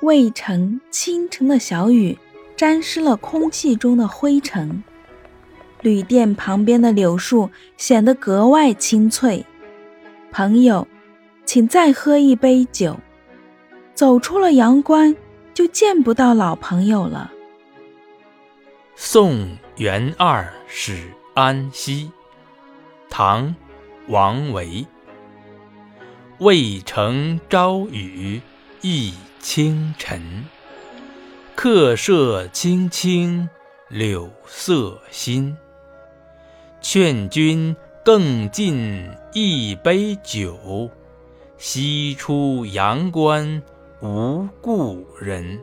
渭城清晨的小雨，沾湿了空气中的灰尘。旅店旁边的柳树显得格外清脆。朋友，请再喝一杯酒。走出了阳关，就见不到老朋友了。送元二使安西。唐·王维。渭城朝雨忆清晨，客舍青青柳色新。劝君更尽一杯酒，西出阳关无故人。